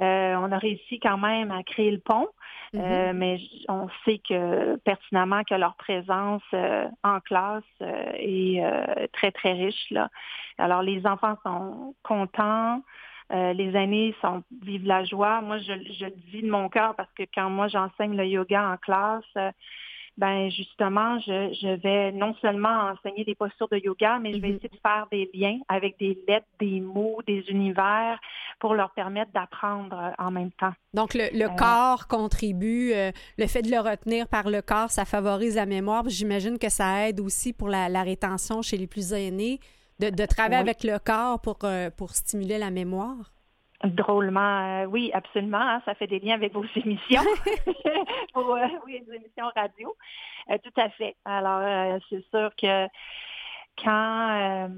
Euh, on a réussi quand même à créer le pont, Mhm. euh, mais j- on sait que pertinemment que leur présence euh, en classe euh, est euh, très très riche là. Alors les enfants sont contents. Euh, les aînés sont vivent la joie. Moi, je, je le dis de mon cœur parce que quand moi j'enseigne le yoga en classe, euh, ben justement, je, je vais non seulement enseigner des postures de yoga, mais je vais Mhm. essayer de faire des liens avec des lettres, des mots, des univers pour leur permettre d'apprendre euh, en même temps. Donc, le, le Euh, corps contribue, euh, le fait de le retenir par le corps, ça favorise la mémoire. J'imagine que ça aide aussi pour la, la rétention chez les plus aînés, de, de travailler Oui. avec le corps pour, euh, pour stimuler la mémoire. Drôlement, euh, oui, absolument. hein, ça fait des liens avec vos [LAUGHS] émissions, [LAUGHS] vos, euh, oui, les émissions radio. Euh, tout à fait. Alors, c'est sûr que quand euh,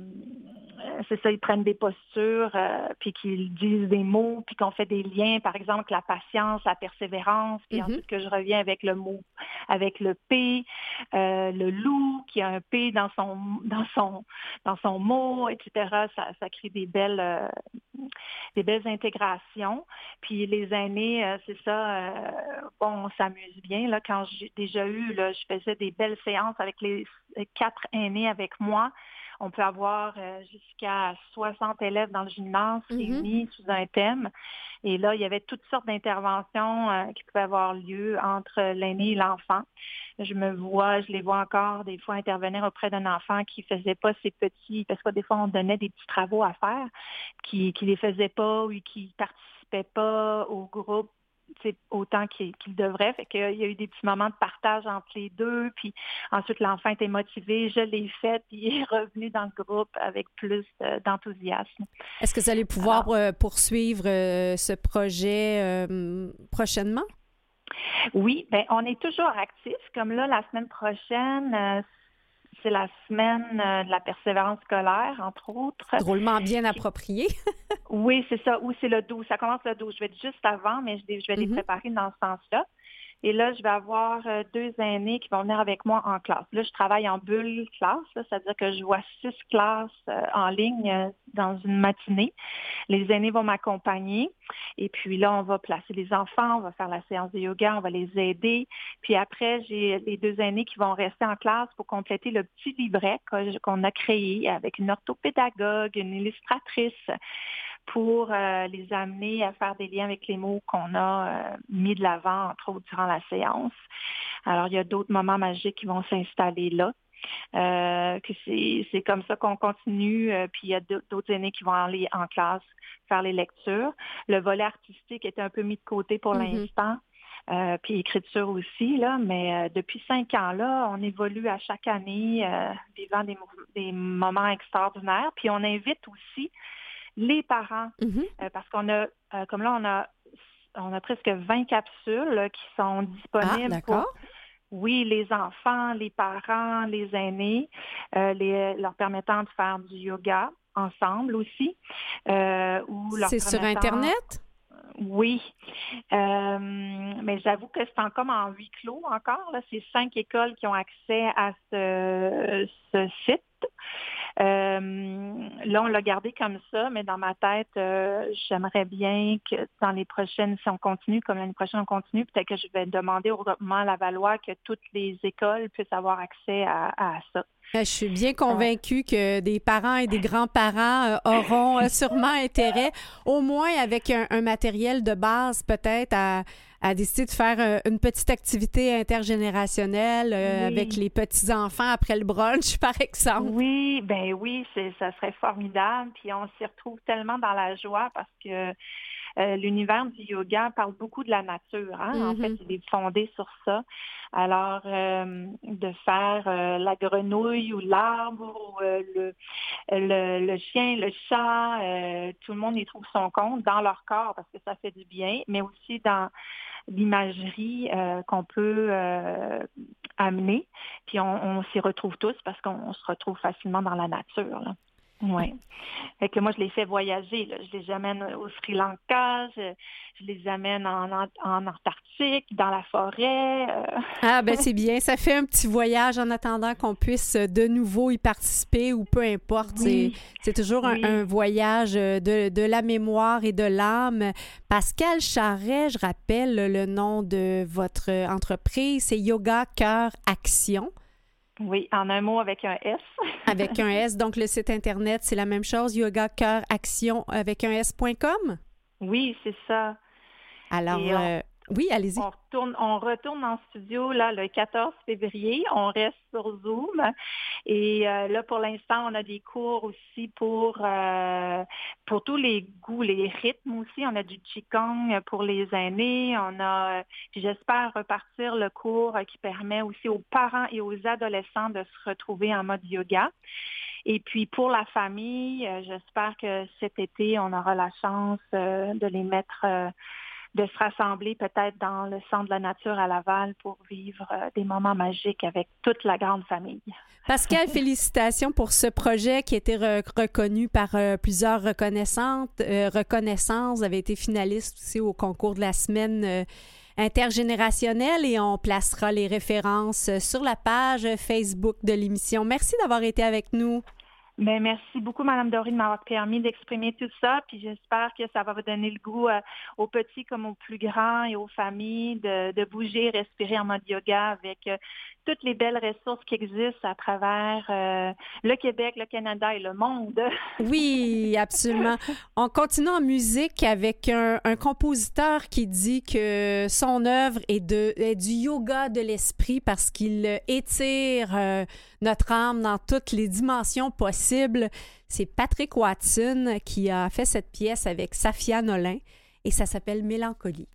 c'est ça, ils prennent des postures, euh, puis qu'ils disent des mots, puis qu'on fait des liens, par exemple, la patience, la persévérance, puis Mhm. ensuite que je reviens avec le mot, avec le P, euh, le loup qui a un P dans son dans son dans son mot, etc. Ça, ça crée des belles euh, des belles intégrations. Puis les aînés, c'est ça, bon, on s'amuse bien. Là, quand j'ai déjà eu, là, je faisais des belles séances avec les quatre aînés avec moi. On peut avoir euh, jusqu'à 60 élèves dans le gymnase réunis sous un thème. Et là, il y avait toutes sortes d'interventions euh, qui pouvaient avoir lieu entre l'aîné et l'enfant. Je me vois, je les vois encore des fois intervenir auprès d'un enfant qui faisait pas ses petits, parce que des fois on donnait des petits travaux à faire, qui qui les faisait pas ou qui participaient pas au groupe autant qu'il devrait. Fait qu'il y a eu des petits moments de partage entre les deux. Puis ensuite, l'enfant était motivé. Je l'ai fait. Puis [LAUGHS] il est revenu dans le groupe avec plus euh, d'enthousiasme. Est-ce que vous allez pouvoir euh, poursuivre euh, ce projet prochainement? Oui, ben on est toujours actifs. Comme là, la semaine prochaine, c'est la semaine euh, de la persévérance scolaire, entre autres. Drôlement bien approprié. Oui, c'est ça. Ou c'est le 12. Ça commence le 12. Je vais être juste avant, mais je, vais les Mhm. préparer dans ce sens-là. Et là, je vais avoir euh, deux aînés qui vont venir avec moi en classe. Là, je travaille en bulle classe, c'est-à-dire que je vois six classes euh, en ligne euh, dans une matinée. Les aînés vont m'accompagner. Et puis là, on va placer les enfants, on va faire la séance de yoga, on va les aider. Puis après, j'ai les deux aînés qui vont rester en classe pour compléter le petit livret qu'on a créé avec une orthopédagogue, une illustratrice pour euh, les amener à faire des liens avec les mots qu'on a euh, mis de l'avant, entre autres, durant la séance. Alors, il y a d'autres moments magiques qui vont s'installer là. Euh, que c'est c'est comme ça qu'on continue, euh, puis il y a d'au- d'autres aînés qui vont aller en classe faire les lectures. Le volet artistique est un peu mis de côté pour Mhm. l'instant. Euh, puis écriture aussi, là, mais euh, depuis cinq ans, là, on évolue à chaque année, euh, vivant des, des moments extraordinaires. Puis on invite aussi les parents, Mhm. euh, parce qu'on a, euh, comme là, on a, on a presque 20 capsules là, qui sont Ah, disponibles pour, d'accord. oui, les enfants, les parents, les aînés, euh, les, leur permettant de faire du yoga ensemble aussi. ou C'est sur Internet? oui, Euh, mais j'avoue que c'est encore en huis clos encore. C'est cinq écoles qui ont accès à ce, ce site. Euh, là, on l'a gardé comme ça, mais dans ma tête, euh, j'aimerais bien que dans les prochaines, si on continue, comme l'année prochaine on continue, peut-être que je vais demander au regroupement Lavallois que toutes les écoles puissent avoir accès à, à ça. Euh, Je suis bien convaincue que des parents et des grands-parents euh, auront euh, sûrement intérêt, au moins avec un, un matériel de base peut-être, à, à décider de faire euh, une petite activité intergénérationnelle euh, Oui. avec les petits-enfants après le brunch, [LAUGHS] par exemple. Oui, ben oui, c'est, ça serait formidable. Puis on s'y retrouve tellement dans la joie parce que euh, l'univers du yoga parle beaucoup de la nature. Hein? En fait, il est fondé sur ça. Alors, euh, de faire euh, la grenouille ou l'arbre ou le, le, le chien, le chat, tout le monde y trouve son compte dans leur corps parce que ça fait du bien, mais aussi dans l'imagerie qu'on peut amener. Puis on, on s'y retrouve tous parce qu'on on se retrouve facilement dans la nature. Là. [LAUGHS] Fait que moi, je les fais voyager. Là. Je les amène au Sri Lanka, je, je les amène en, en, en Antarctique, dans la forêt. euh. Ah, ben [LAUGHS] c'est bien. Ça fait un petit voyage en attendant qu'on puisse euh, de nouveau y participer ou peu importe. Oui. C'est- toujours un- Oui. un, voyage euh, de, de la mémoire et de l'âme. Pascal Charret, je rappelle le nom de votre entreprise, c'est Yoga Cœur Action Oui, en un mot avec un S. [LAUGHS] avec un S. Donc le site internet, c'est la même chose, Yoga Cœur Action avec un S.com. Oui, c'est ça. Alors, on- euh, Oui, allez-y. On retourne, on retourne en studio là le 14 février. On reste sur Zoom. Et euh, là, pour l'instant, on a des cours aussi pour euh, pour tous les goûts, les rythmes aussi. On a du qigong pour les aînés. On a, puis j'espère repartir le cours euh, qui permet aussi aux parents et aux adolescents de se retrouver en mode yoga. Et puis pour la famille, euh, j'espère que cet été, on aura la chance euh, de les mettre, euh, de se rassembler peut-être dans le centre de la nature à Laval pour vivre euh, des moments magiques avec toute la grande famille. Pascal, [LAUGHS] félicitations pour ce projet qui a été re- reconnu par euh, plusieurs reconnaissantes, euh, reconnaissances. Vous avez été finaliste aussi au concours de la semaine euh, intergénérationnelle et on placera les références sur la page Facebook de l'émission. Merci d'avoir été avec nous. Mais merci beaucoup, Madame Doré, de m'avoir permis d'exprimer tout ça. Puis j'espère que ça va vous donner le goût euh, aux petits comme aux plus grands et aux familles de, de bouger, respirer en mode yoga avec euh, toutes les belles ressources qui existent à travers euh, le Québec, le Canada et le monde. [LAUGHS] Oui, absolument. On continue en musique avec un, un compositeur qui dit que son œuvre est, de, est du yoga de l'esprit parce qu'il étire euh, notre âme dans toutes les dimensions possibles. C'est Patrick Watson qui a fait cette pièce avec Safia Nolin et ça s'appelle Mélancolie.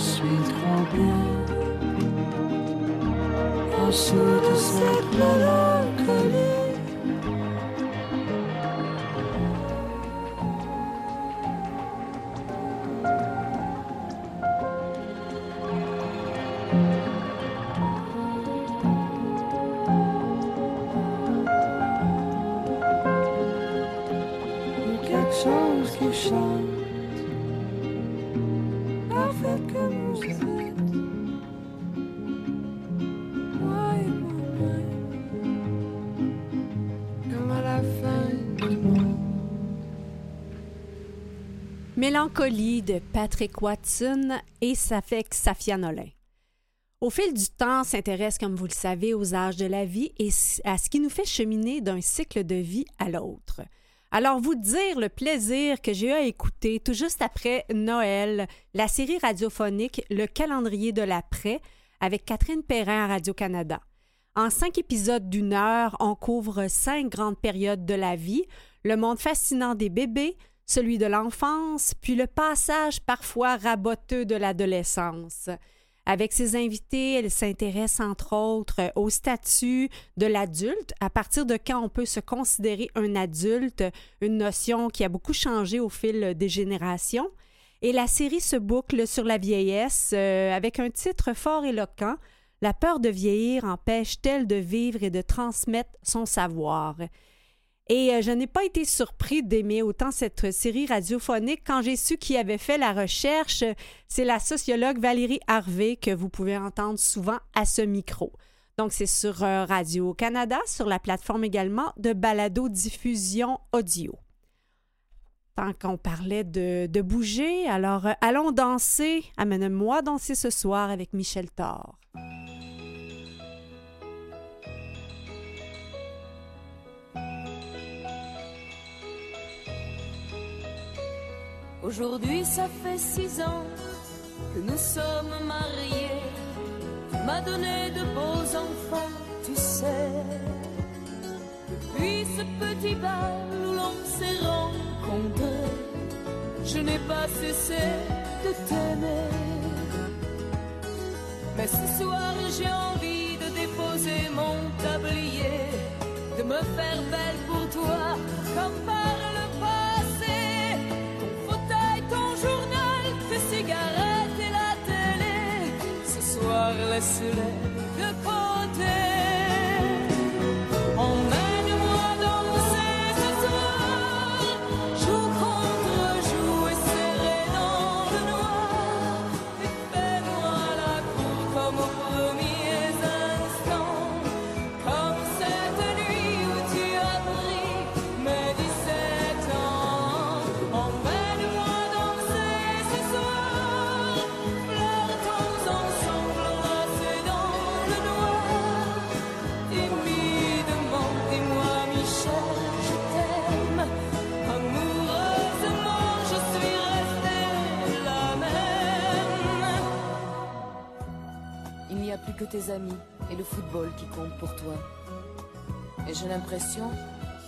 Suis trop bien En dessous de cette mélancolie Mélancolie de Patrick Watson et ça fait Safia. Au fil du temps, s'intéresse, comme vous le savez, aux âges de la vie et à ce qui nous fait cheminer d'un cycle de vie à l'autre. Alors, vous dire le plaisir que j'ai eu à écouter tout juste après Noël, la série radiophonique Le calendrier de l'après avec Catherine Perrin à Radio-Canada. En cinq épisodes d'une heure, on couvre cinq grandes périodes de la vie, le monde fascinant des bébés, celui de l'enfance, puis le passage parfois raboteux de l'adolescence. Avec ses invités, elle s'intéresse entre autres au statut de l'adulte, à partir de quand on peut se considérer un adulte, une notion qui a beaucoup changé au fil des générations. Et la série se boucle sur la vieillesse euh, avec un titre fort éloquent La peur de vieillir empêche-t-elle de vivre et de transmettre son savoir? Et euh, je n'ai pas été surpris d'aimer autant cette série radiophonique quand j'ai su qui avait fait la recherche. C'est la sociologue Valérie Harvey que vous pouvez entendre souvent à ce micro. Donc, c'est sur euh, Radio-Canada, sur la plateforme également de balado-diffusion audio. Tant qu'on parlait de, de bouger, alors euh, allons danser. Amène-moi danser ce soir avec Michel Thor. Aujourd'hui, ça fait six ans que nous sommes mariés. Tu m'as donné de beaux enfants, tu sais. Depuis ce petit bal où l'on s'est rencontrés, je n'ai pas cessé de t'aimer. Mais ce soir, j'ai envie de déposer mon tablier, de me faire belle pour toi, comme soir, laisse-les de côté. Emmène-moi plus que tes amis et le football qui comptent pour toi. Et j'ai l'impression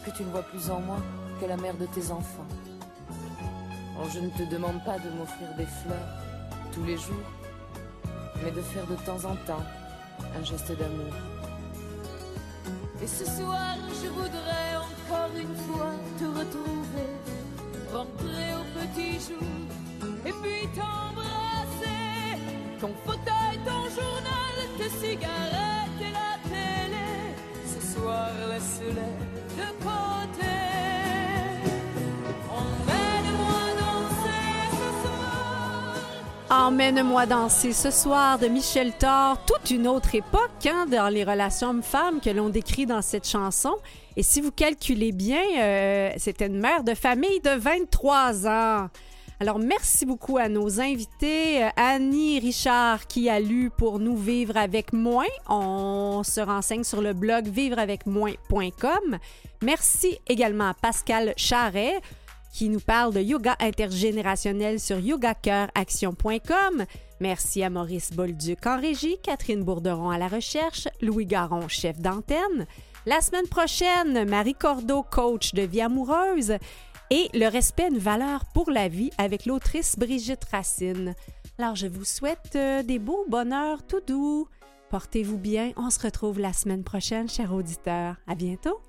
que tu ne vois plus en moi que la mère de tes enfants. Je ne te demande pas de m'offrir des fleurs tous les jours, mais de faire de temps en temps un geste d'amour. Et ce soir, je voudrais encore une fois te retrouver, rentrer au petit jour, et puis t'embrasser. Ton Emmène-moi danser ce soir de Michel Thor, toute une autre époque hein, dans les relations hommes-femmes que l'on décrit dans cette chanson. Et si vous calculez bien, euh, c'était une mère de famille de 23 ans. Alors, merci beaucoup à nos invités. Annie Richard qui a lu pour nous Vivre avec moins. On se renseigne sur le blog vivreavecmoins.com. Merci également à Pascal Charret qui nous parle de yoga intergénérationnel sur yogacoeuraction.com. Merci à Maurice Bolduc en régie, Catherine Bourderon à la recherche, Louis Garon, chef d'antenne. La semaine prochaine, Marie Cordeau, coach de vie amoureuse, et le respect, une valeur pour la vie avec l'autrice Brigitte Racine. Alors, je vous souhaite euh, des beaux bonheurs tout doux. Portez-vous bien. On se retrouve la semaine prochaine, chers auditeurs. À bientôt.